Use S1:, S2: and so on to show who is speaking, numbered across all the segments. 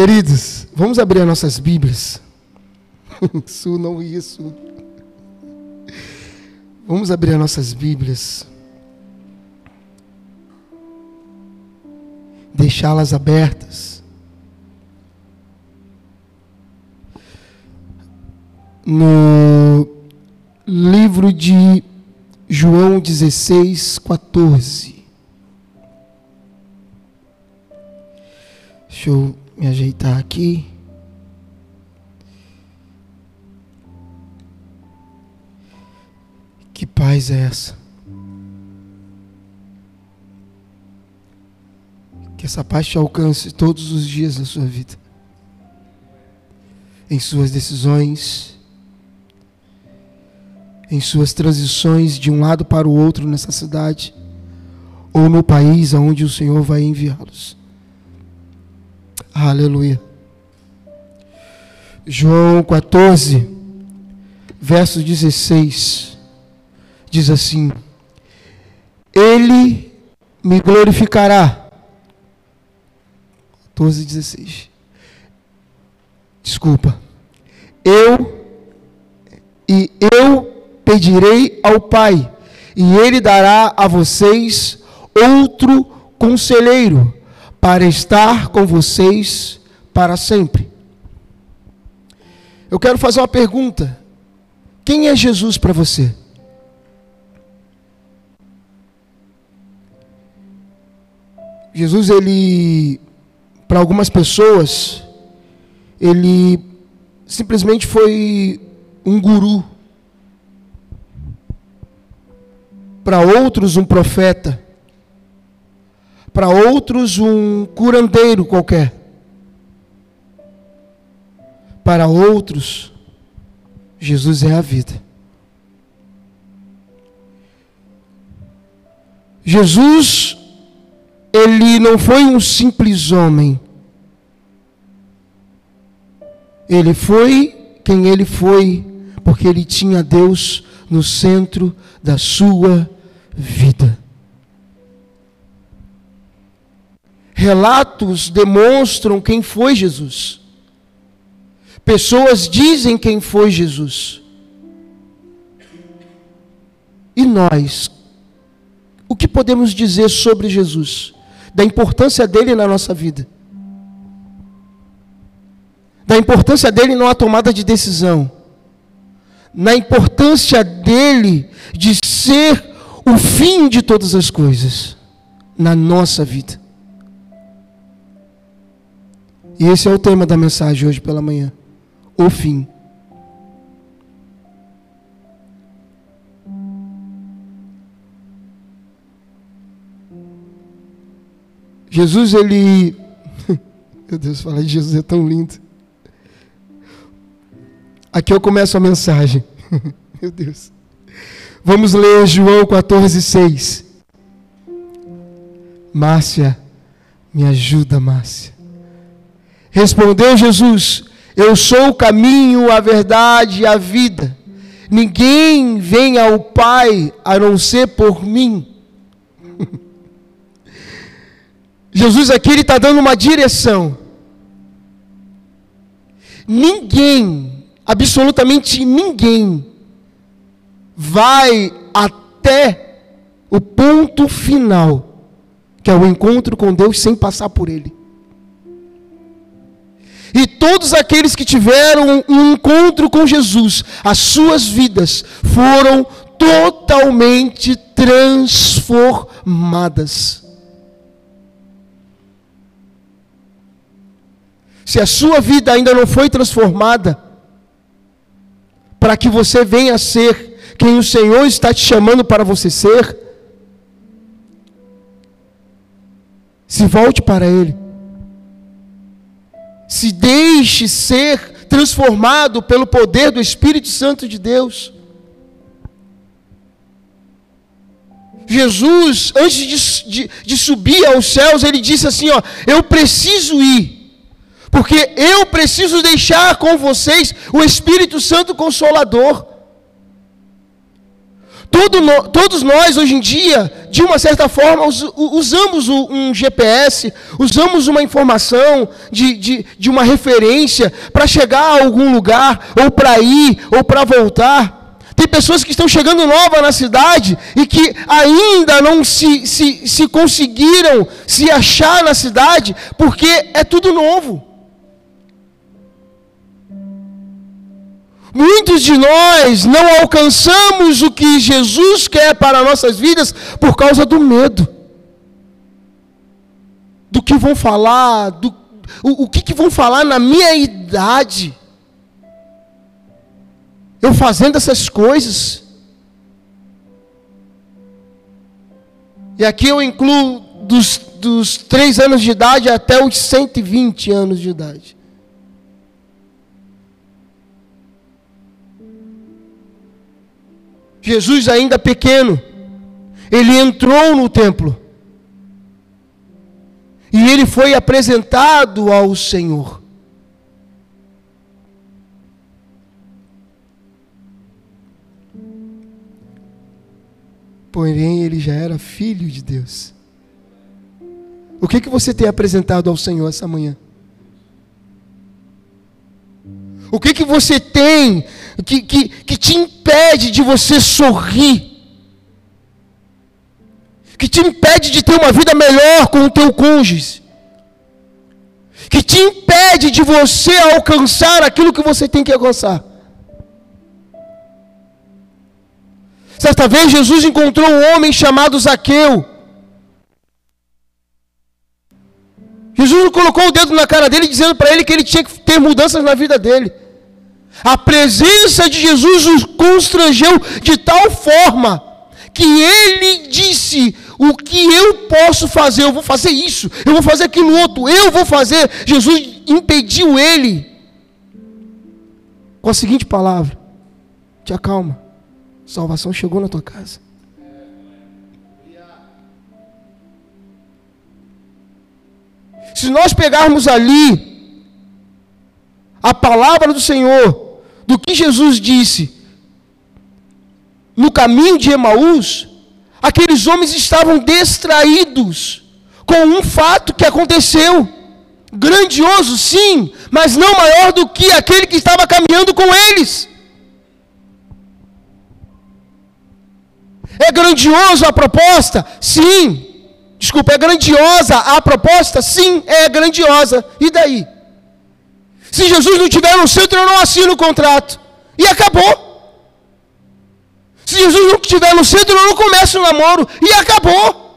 S1: Queridos, vamos abrir as nossas Bíblias. Sul não isso. Vamos abrir as nossas Bíblias. Deixá-las abertas. No livro de João 16, 14. Deixa eu me ajeitar aqui. Que paz é essa? Que essa paz te alcance todos os dias da sua vida, em suas decisões, em suas transições de um lado para o outro nessa cidade, ou no país aonde o Senhor vai enviá-los. Aleluia. João 14, verso 16, diz assim: Ele me glorificará. 14, 16. Desculpa. Eu e eu pedirei ao Pai, e Ele dará a vocês outro conselheiro para estar com vocês para sempre. Eu quero fazer uma pergunta. Quem é Jesus para você? Jesus, ele, para algumas pessoas, ele simplesmente foi um guru. Para outros, um profeta para outros um curandeiro qualquer. Para outros, Jesus é a vida. Jesus, ele não foi um simples homem. Ele foi quem ele foi, porque ele tinha Deus no centro da sua vida. Relatos demonstram quem foi Jesus. Pessoas dizem quem foi Jesus. E nós, o que podemos dizer sobre Jesus? Da importância dele na nossa vida. Da importância dele na tomada de decisão. Na importância dele de ser o fim de todas as coisas na nossa vida. E esse é o tema da mensagem hoje pela manhã. O fim. Jesus, ele. Meu Deus, falar de Jesus é tão lindo. Aqui eu começo a mensagem. Meu Deus. Vamos ler João 14, 6. Márcia, me ajuda, Márcia. Respondeu Jesus: Eu sou o caminho, a verdade e a vida. Ninguém vem ao Pai a não ser por mim. Jesus aqui ele está dando uma direção. Ninguém, absolutamente ninguém, vai até o ponto final, que é o encontro com Deus sem passar por Ele. E todos aqueles que tiveram um encontro com Jesus, as suas vidas foram totalmente transformadas. Se a sua vida ainda não foi transformada, para que você venha a ser quem o Senhor está te chamando para você ser, se volte para Ele se deixe ser transformado pelo poder do Espírito Santo de Deus. Jesus, antes de, de, de, subir aos céus, ele disse assim: Ó, eu preciso ir, porque eu preciso deixar com vocês o Espírito Santo Consolador. Todo no, todos nós, hoje em dia, de uma certa forma, us, usamos um GPS, usamos uma informação de, de, de uma referência para chegar a algum lugar, ou para ir, ou para voltar. Tem pessoas que estão chegando nova na cidade e que ainda não se, se, se conseguiram se achar na cidade, porque é tudo novo. Muitos de nós não alcançamos o que Jesus quer para nossas vidas por causa do medo. Do que vão falar, do, o, o que, que vão falar na minha idade. Eu fazendo essas coisas. E aqui eu incluo dos, dos 3 anos de idade até os 120 anos de idade. Jesus, ainda pequeno, ele entrou no templo. E ele foi apresentado ao Senhor. Porém, ele já era filho de Deus. O que, que você tem apresentado ao Senhor essa manhã? O que, que você tem que, que, que te impede de você sorrir? Que te impede de ter uma vida melhor com o teu cônjuge? Que te impede de você alcançar aquilo que você tem que alcançar? Certa vez Jesus encontrou um homem chamado Zaqueu. Jesus colocou o dedo na cara dele dizendo para ele que ele tinha que ter mudanças na vida dele. A presença de Jesus o constrangeu de tal forma que ele disse: O que eu posso fazer? Eu vou fazer isso, eu vou fazer aquilo outro, eu vou fazer. Jesus impediu ele com a seguinte palavra: Te acalma, salvação chegou na tua casa. Se nós pegarmos ali a palavra do Senhor, do que Jesus disse no caminho de Emaús, aqueles homens estavam distraídos com um fato que aconteceu. Grandioso, sim, mas não maior do que aquele que estava caminhando com eles. É grandioso a proposta? Sim. Desculpa, é grandiosa a proposta? Sim, é grandiosa. E daí? Se Jesus não tiver no centro, eu não assino o contrato. E acabou. Se Jesus não estiver no centro, eu não começo o namoro. E acabou.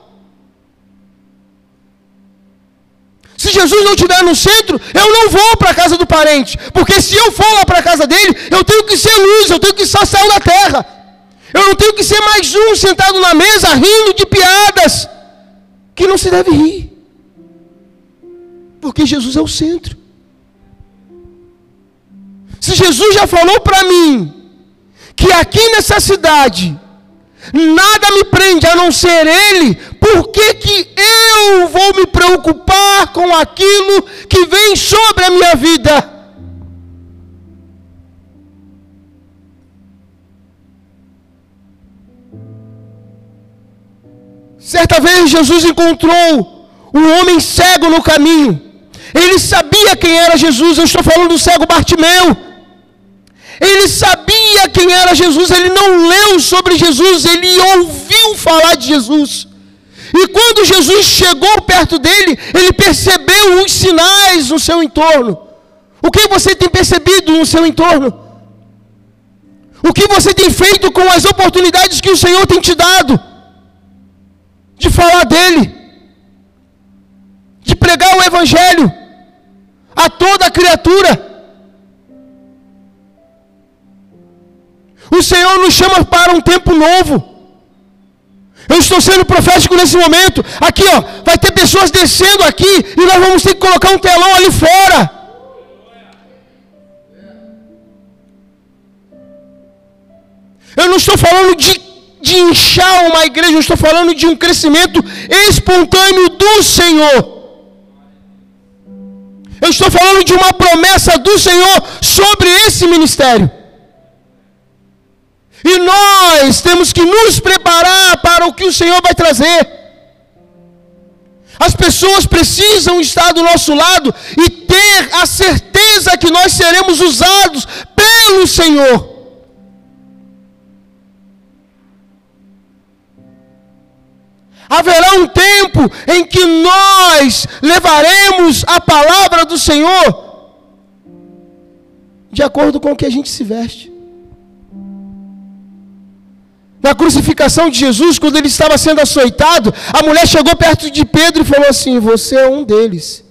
S1: Se Jesus não estiver no centro, eu não vou para a casa do parente. Porque se eu for lá para a casa dele, eu tenho que ser luz, eu tenho que ser sal da terra. Eu não tenho que ser mais um sentado na mesa rindo de piadas que não se deve rir. Porque Jesus é o centro. Se Jesus já falou para mim que aqui nessa cidade nada me prende a não ser Ele, por que, que eu vou me preocupar com aquilo que vem sobre a minha vida? Certa vez Jesus encontrou um homem cego no caminho. Ele sabia quem era Jesus. Eu estou falando do cego Bartimeu. Ele sabia quem era Jesus, ele não leu sobre Jesus, ele ouviu falar de Jesus. E quando Jesus chegou perto dele, ele percebeu os sinais no seu entorno. O que você tem percebido no seu entorno? O que você tem feito com as oportunidades que o Senhor tem te dado? De falar dele, de pregar o Evangelho a toda criatura. O Senhor nos chama para um tempo novo. Eu estou sendo profético nesse momento. Aqui, ó, vai ter pessoas descendo aqui e nós vamos ter que colocar um telão ali fora. Eu não estou falando de, de inchar uma igreja, eu estou falando de um crescimento espontâneo do Senhor. Eu estou falando de uma promessa do Senhor sobre esse ministério. E nós temos que nos preparar para o que o Senhor vai trazer. As pessoas precisam estar do nosso lado e ter a certeza que nós seremos usados pelo Senhor. Haverá um tempo em que nós levaremos a palavra do Senhor de acordo com o que a gente se veste. Na crucificação de Jesus, quando ele estava sendo açoitado, a mulher chegou perto de Pedro e falou assim: Você é um deles.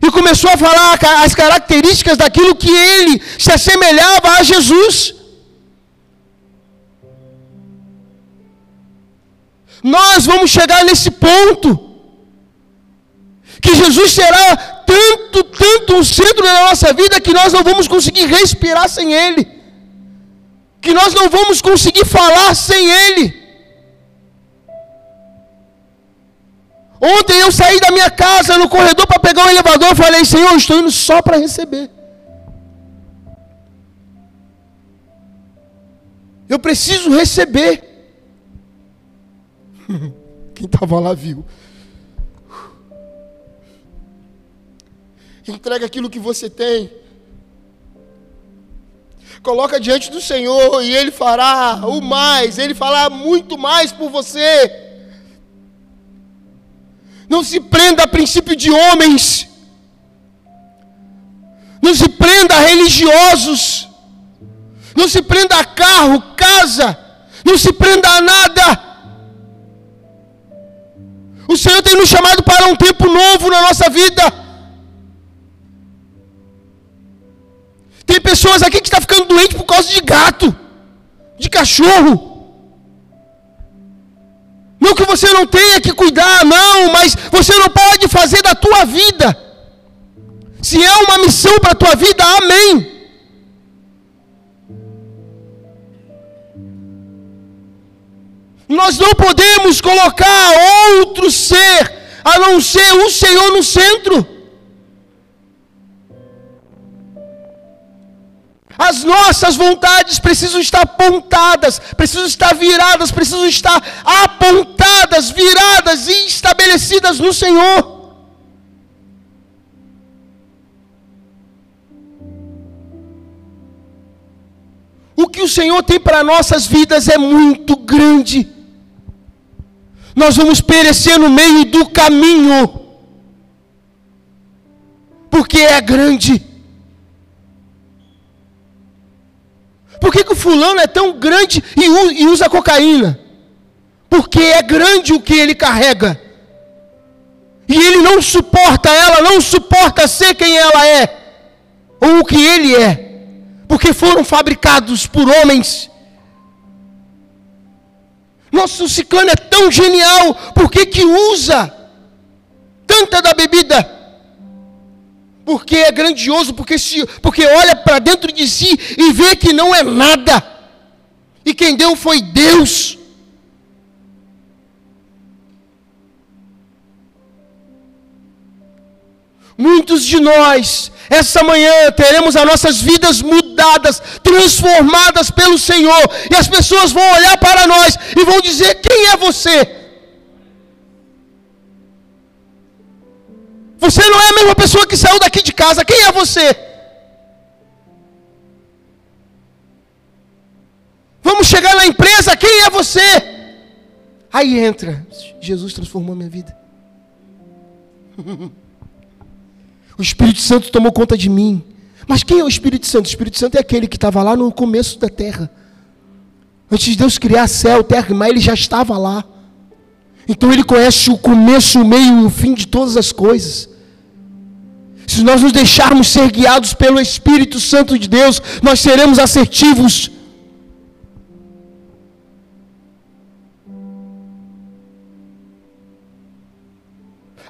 S1: E começou a falar as características daquilo que ele se assemelhava a Jesus. Nós vamos chegar nesse ponto que Jesus será tanto, tanto o centro da nossa vida que nós não vamos conseguir respirar sem Ele, que nós não vamos conseguir falar sem Ele. Ontem eu saí da minha casa no corredor para pegar o um elevador e falei: Senhor, estou indo só para receber. Eu preciso receber. Quem estava lá viu. Entrega aquilo que você tem. Coloca diante do Senhor e Ele fará o mais, Ele fará muito mais por você. Não se prenda a princípio de homens. Não se prenda a religiosos. Não se prenda a carro, casa. Não se prenda a nada. O Senhor tem nos chamado para um tempo novo na nossa vida. Tem pessoas aqui que estão ficando doentes por causa de gato, de cachorro. Não que você não tenha que cuidar, não, mas você não pode fazer da tua vida. Se é uma missão para a tua vida, amém. Nós não podemos colocar outro ser a não ser o Senhor no centro. As nossas vontades precisam estar apontadas, precisam estar viradas, precisam estar apontadas, viradas e estabelecidas no Senhor. O que o Senhor tem para nossas vidas é muito grande nós vamos perecer no meio do caminho, porque é grande. Por que, que o fulano é tão grande e usa cocaína? Porque é grande o que ele carrega. E ele não suporta ela, não suporta ser quem ela é, ou o que ele é, porque foram fabricados por homens nosso ciclano é tão genial, por que que usa tanta da bebida? Porque é grandioso, porque, se, porque olha para dentro de si e vê que não é nada. E quem deu foi Deus. Muitos de nós, essa manhã, teremos as nossas vidas mudadas, transformadas pelo Senhor, e as pessoas vão olhar para nós e vão dizer: Quem é você? Você não é a mesma pessoa que saiu daqui de casa, quem é você? Vamos chegar na empresa, quem é você? Aí entra, Jesus transformou minha vida. O Espírito Santo tomou conta de mim. Mas quem é o Espírito Santo? O Espírito Santo é aquele que estava lá no começo da terra. Antes de Deus criar céu, terra e mar, ele já estava lá. Então ele conhece o começo, o meio e o fim de todas as coisas. Se nós nos deixarmos ser guiados pelo Espírito Santo de Deus, nós seremos assertivos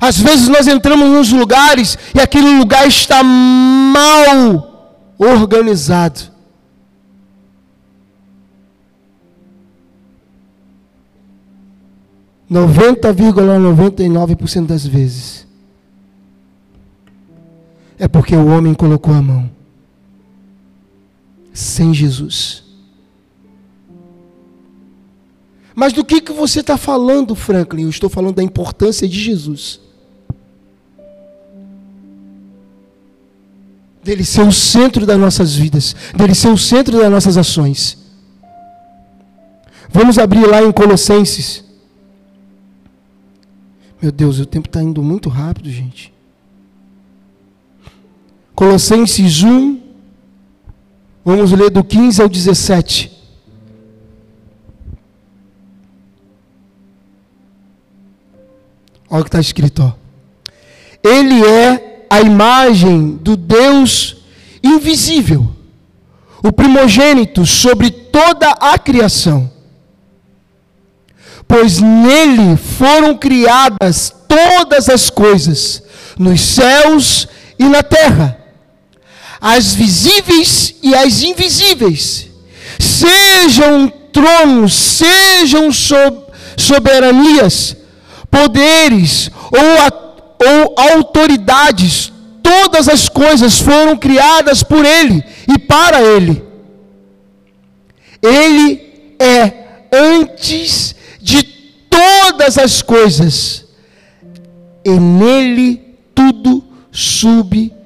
S1: Às vezes nós entramos nos lugares e aquele lugar está mal organizado. Noventa vírgula noventa e nove por cento das vezes é porque o homem colocou a mão sem Jesus. Mas do que, que você está falando, Franklin? Eu estou falando da importância de Jesus. Dele ser o centro das nossas vidas, dele ser o centro das nossas ações. Vamos abrir lá em Colossenses. Meu Deus, o tempo está indo muito rápido, gente. Colossenses 1, vamos ler do 15 ao 17. Olha o que está escrito. Ó. Ele é a imagem do Deus invisível, o primogênito sobre toda a criação. Pois nele foram criadas todas as coisas, nos céus e na terra, as visíveis e as invisíveis, sejam tronos, sejam soberanias, poderes ou, ou autoridades, todas as coisas foram criadas por Ele e para Ele. Ele é antes de todas as coisas, e nele tudo subexiste.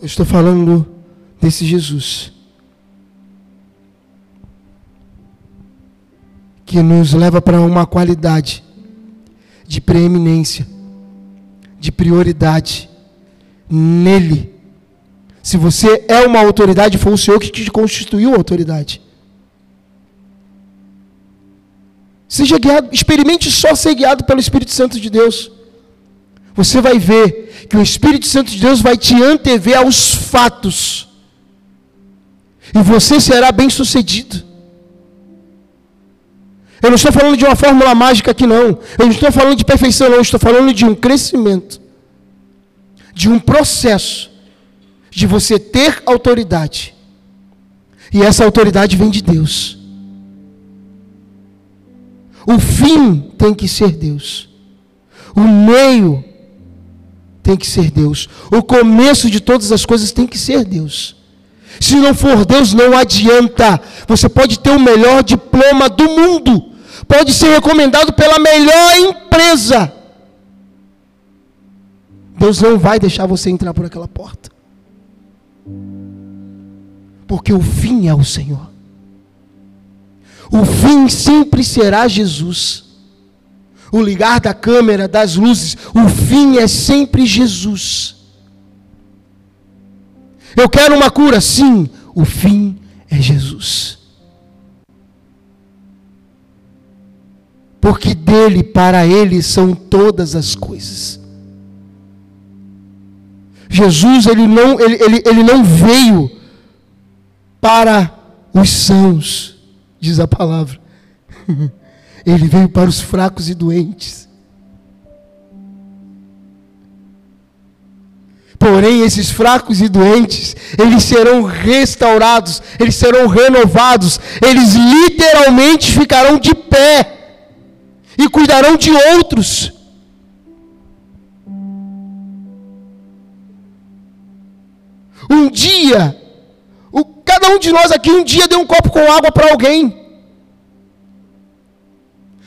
S1: Eu estou falando desse Jesus que nos leva para uma qualidade de preeminência, de prioridade nele. Se você é uma autoridade, foi o Senhor que te constituiu autoridade. Seja guiado, experimente só ser guiado pelo Espírito Santo de Deus. Você vai ver que o Espírito Santo de Deus vai te antever aos fatos. E você será bem sucedido. Eu não estou falando de uma fórmula mágica aqui, não. Eu não estou falando de perfeição, não. Eu estou falando de um crescimento, de um processo, de você ter autoridade. E essa autoridade vem de Deus. O fim tem que ser Deus. O meio tem que ser Deus. O começo de todas as coisas tem que ser Deus. Se não for Deus, não adianta. Você pode ter o melhor diploma do mundo pode ser recomendado pela melhor empresa. Deus não vai deixar você entrar por aquela porta. Porque o fim é o Senhor. O fim sempre será Jesus. O ligar da câmera, das luzes, o fim é sempre Jesus. Eu quero uma cura, sim, o fim é Jesus. Porque dele, para ele são todas as coisas. Jesus, ele não, ele, ele, ele não veio para os sãos, diz a palavra. Ele veio para os fracos e doentes. Porém, esses fracos e doentes, eles serão restaurados, eles serão renovados, eles literalmente ficarão de pé e cuidarão de outros. Um dia, o, cada um de nós aqui um dia deu um copo com água para alguém.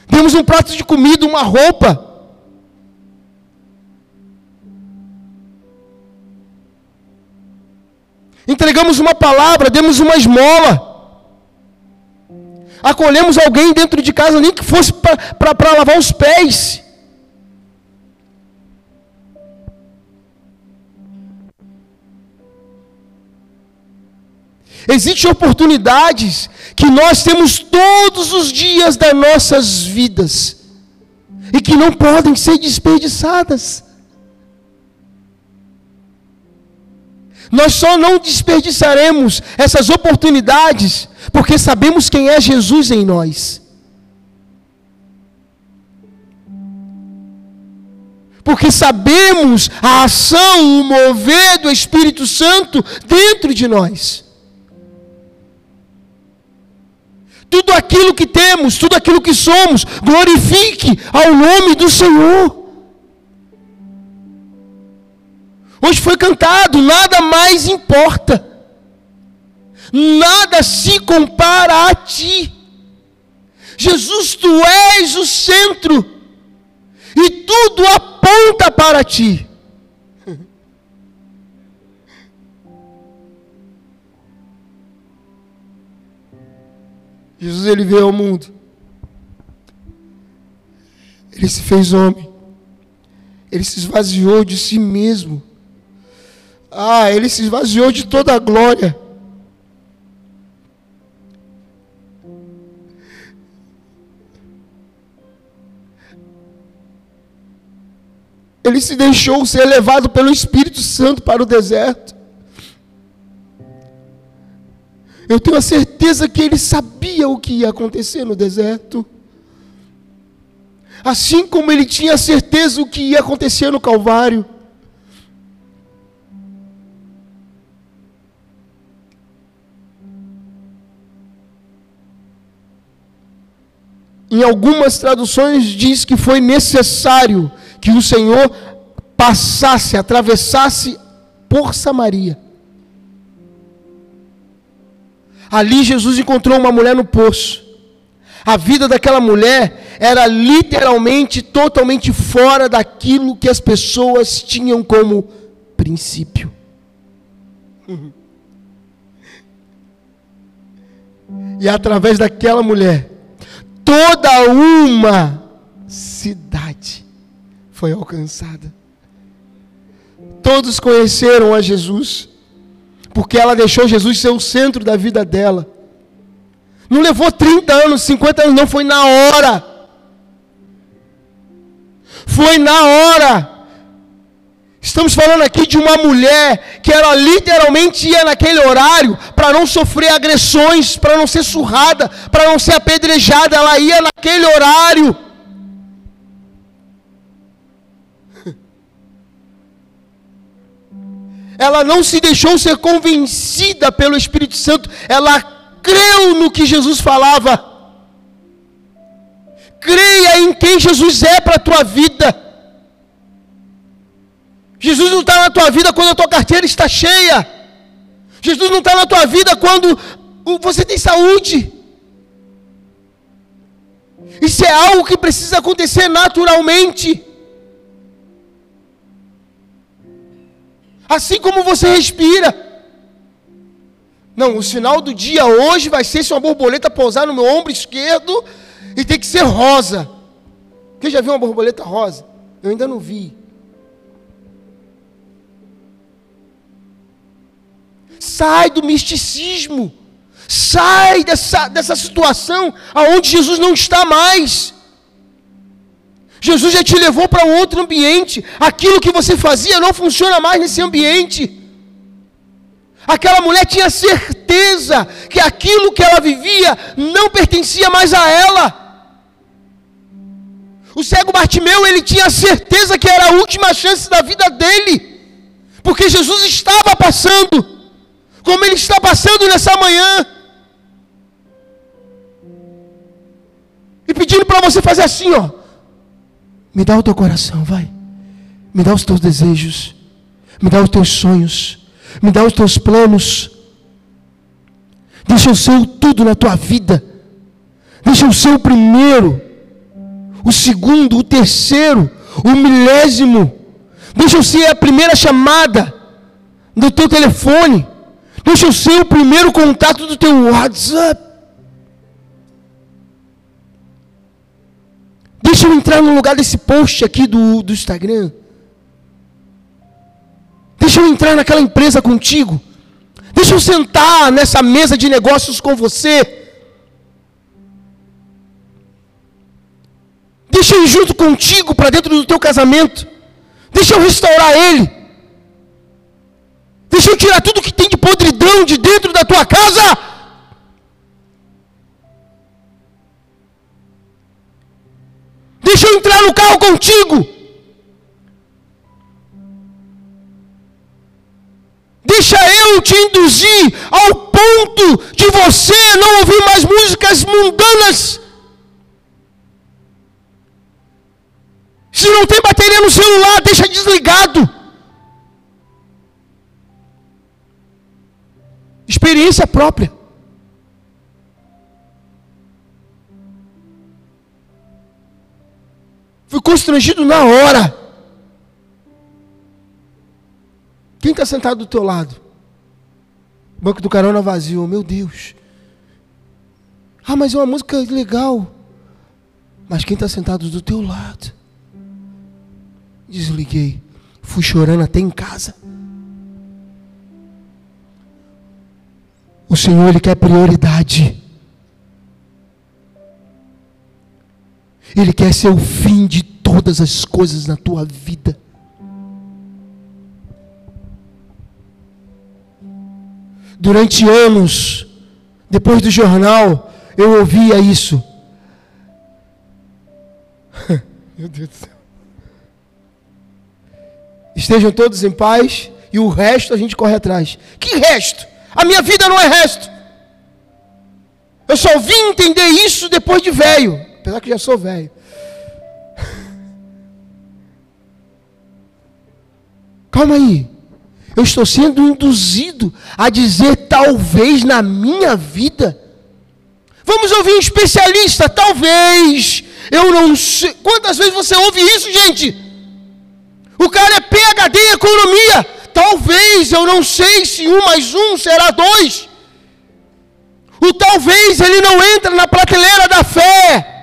S1: Demos um prato de comida, uma roupa. Entregamos uma palavra, demos uma esmola acolhemos alguém dentro de casa, nem que fosse para lavar os pés. Existem oportunidades que nós temos todos os dias das nossas vidas e que não podem ser desperdiçadas. Nós só não desperdiçaremos essas oportunidades porque sabemos quem é Jesus em nós. Porque sabemos a ação, o mover do Espírito Santo dentro de nós. Tudo aquilo que temos, tudo aquilo que somos, glorifique ao nome do Senhor. Hoje foi cantado, nada mais importa. nada se compara a ti. Jesus, tu és o centro, e tudo aponta para ti. Jesus ele veio ao mundo. Ele se fez homem. Ele se esvaziou de si mesmo. Ah, ele se esvaziou de toda a glória. Ele se deixou ser levado pelo Espírito Santo para o deserto. Eu tenho a certeza que ele sabia o que ia acontecer no deserto. Assim como ele tinha certeza o que ia acontecer no Calvário. Em algumas traduções diz que foi necessário que o Senhor passasse, atravessasse por Samaria. Ali Jesus encontrou uma mulher no poço. A vida daquela mulher era literalmente totalmente fora daquilo que as pessoas tinham como princípio. E através daquela mulher, toda uma cidade foi alcançada. Todos conheceram a Jesus porque ela deixou Jesus ser o centro da vida dela. Não levou 30 anos, 50 anos, não, foi na hora. Foi na hora. Estamos falando aqui de uma mulher que ela literalmente ia naquele horário para não sofrer agressões, para não ser surrada, para não ser apedrejada, ela ia naquele horário. ela não se deixou ser convencida pelo Espírito Santo, ela creu no que Jesus falava. Creia em quem Jesus é para a tua vida. Jesus não está na tua vida quando a tua carteira está cheia. Jesus não está na tua vida quando você tem saúde. Isso é algo que precisa acontecer naturalmente. Assim como você respira. Não, o sinal do dia hoje vai ser se uma borboleta pousar no meu ombro esquerdo e tem que ser rosa. Quem já viu uma borboleta rosa? Eu ainda não vi. Sai do misticismo. Sai dessa, dessa situação aonde Jesus não está mais. Jesus já te levou para um outro ambiente. Aquilo que você fazia não funciona mais nesse ambiente. Aquela mulher tinha certeza que aquilo que ela vivia não pertencia mais a ela. O cego Bartimeu, ele tinha certeza que era a última chance da vida dele. Porque Jesus estava passando, como ele está passando nessa manhã. E pedindo para você fazer assim, ó. Me dá o teu coração, vai. Me dá os teus desejos. Me dá os teus sonhos. Me dá os teus planos. Deixa eu ser o tudo na tua vida. Deixa eu ser o primeiro, o segundo, o terceiro, o milésimo. Deixa eu ser a primeira chamada do teu telefone. Deixa eu ser o primeiro contato do teu WhatsApp. Deixa eu entrar no lugar desse post aqui do, do Instagram. Deixa eu entrar naquela empresa contigo. Deixa eu sentar nessa mesa de negócios com você. Deixa eu ir junto contigo para dentro do teu casamento. Deixa eu restaurar ele. Deixa eu tirar tudo que tem de podridão de dentro da tua casa. Deixa eu entrar no carro contigo. Deixa eu te induzir ao ponto de você não ouvir mais músicas mundanas. Se não tem bateria no celular, deixa desligado. Experiência própria. Fui constrangido na hora. Quem está sentado do teu lado? Banco do carona vazio, meu Deus. Ah, mas é uma música legal. Mas quem está sentado do teu lado? Desliguei. Fui chorando até em casa. O Senhor, Ele quer prioridade. Ele quer ser o fim de todas as coisas na tua vida. Durante anos, depois do jornal, eu ouvia isso. Meu Deus do céu. Estejam todos em paz e o resto a gente corre atrás. Que resto? A minha vida não é resto. Eu só vim entender isso depois de velho, apesar que já sou velho. Calma aí. Eu estou sendo induzido a dizer talvez na minha vida. Vamos ouvir um especialista, talvez. Eu não sei. Quantas vezes você ouve isso, gente? O cara é PhD em economia. Talvez, eu não sei se um mais um será dois. O talvez ele não entra na prateleira da fé.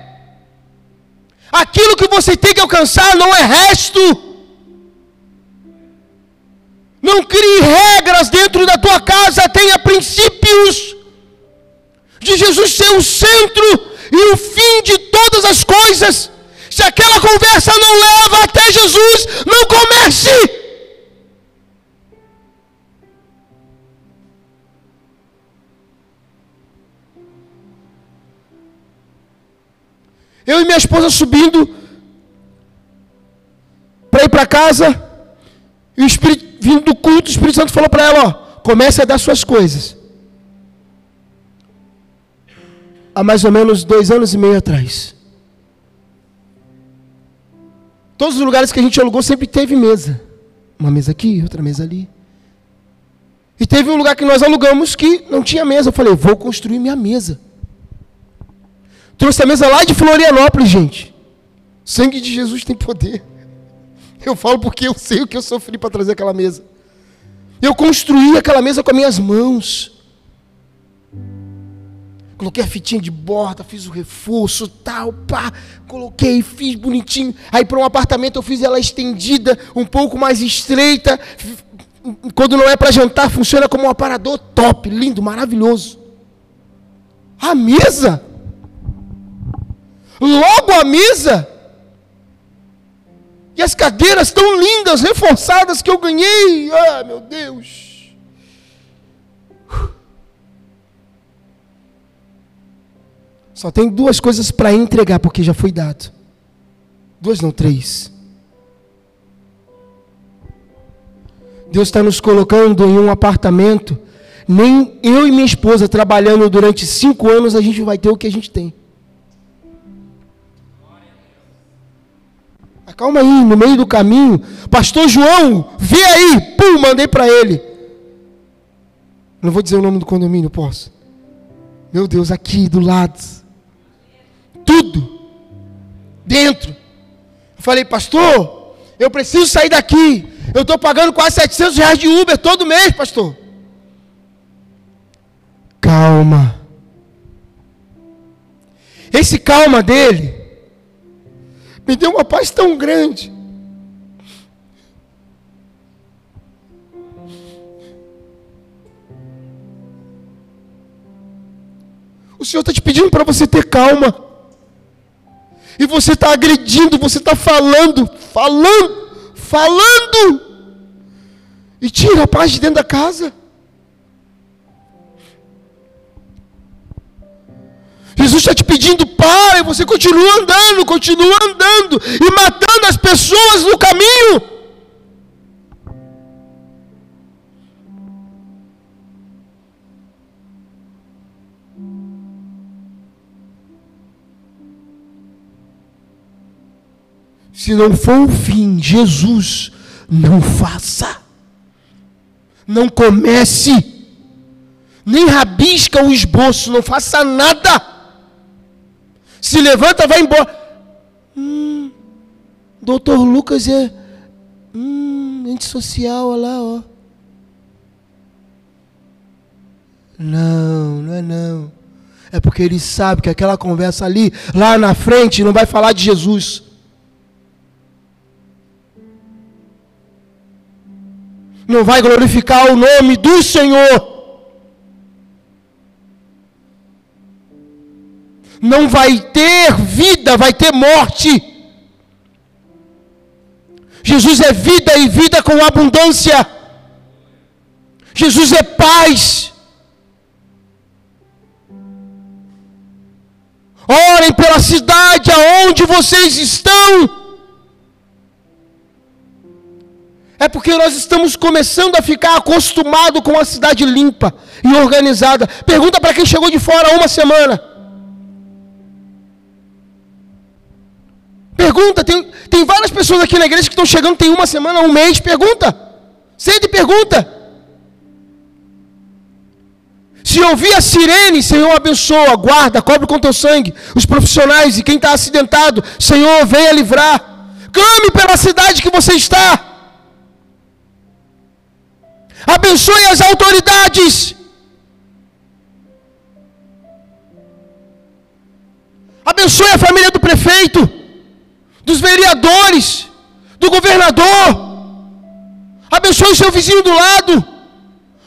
S1: Aquilo que você tem que alcançar não é resto. Não crie regras dentro da tua casa, tenha princípios. De Jesus ser o centro e o fim de todas as coisas. Se aquela conversa não leva até Jesus, não comece. Eu e minha esposa subindo para ir para casa, e o Espírito, vindo do culto, o Espírito Santo falou para ela: ó, comece a dar suas coisas. Há mais ou menos dois anos e meio atrás. Todos os lugares que a gente alugou sempre teve mesa. Uma mesa aqui, outra mesa ali. E teve um lugar que nós alugamos que não tinha mesa. Eu falei, vou construir minha mesa. Trouxe a mesa lá de Florianópolis, gente. Sangue de Jesus tem poder. Eu falo porque eu sei o que eu sofri para trazer aquela mesa. Eu construí aquela mesa com as minhas mãos. Coloquei a fitinha de borda, fiz o reforço, tal, pá, coloquei, fiz bonitinho. Aí para um apartamento eu fiz ela estendida, um pouco mais estreita. Quando não é para jantar, funciona como um aparador top, lindo, maravilhoso. A mesa. Logo a mesa e as cadeiras tão lindas, reforçadas que eu ganhei. Ah, meu Deus. Só tem duas coisas para entregar, porque já foi dado. Duas, não, três. Deus está nos colocando em um apartamento. Nem eu e minha esposa trabalhando durante cinco anos a gente vai ter o que a gente tem. Calma aí, no meio do caminho, pastor João, vê aí, pum, mandei para ele. Não vou dizer o nome do condomínio, posso? Meu Deus, aqui do lado. Tudo. Dentro. Eu falei, pastor, eu preciso sair daqui. Eu estou pagando quase 700 reais de Uber todo mês, pastor. Calma. Esse calma dele me deu uma paz tão grande. O Senhor está te pedindo para você ter calma. E você está agredindo, você está falando, falando, falando. E tira a paz de dentro da casa. Jesus está te pedindo, para, e você continua andando, continua andando e matando as pessoas no caminho. Se não for o fim, Jesus, não faça. Não comece Nem rabisca o esboço, não faça nada. Se levanta, vai embora. Hum, doutor Lucas é hum, antissocial, olha lá, ó. Não, não é não. É porque ele sabe que aquela conversa ali, lá na frente, não vai falar de Jesus. Não vai glorificar o nome do Senhor. Não vai ter vida, vai ter morte. Jesus é vida e vida com abundância. Jesus é paz. Orem pela cidade aonde vocês estão. É porque nós estamos começando a ficar acostumado com a cidade limpa e organizada. Pergunta para quem chegou de fora há uma semana. Pergunta, tem, tem várias pessoas aqui na igreja que estão chegando tem uma semana, um mês. Pergunta. Sede e pergunta. Se ouvir a sirene, Senhor, abençoa, guarda, cobre com teu sangue. Os profissionais e quem está acidentado, Senhor, venha livrar. Clame pela cidade que você está. Abençoe as autoridades. Abençoe a família do prefeito, dos vereadores, do governador. Abençoe o seu vizinho do lado.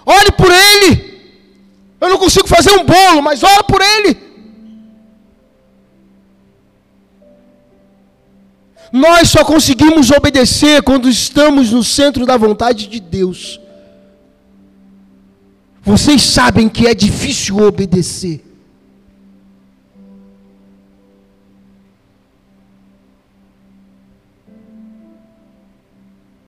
S1: Ore por ele. Eu não consigo fazer um bolo, mas ora por ele. Nós só conseguimos obedecer quando estamos no centro da vontade de Deus. Vocês sabem que é difícil obedecer.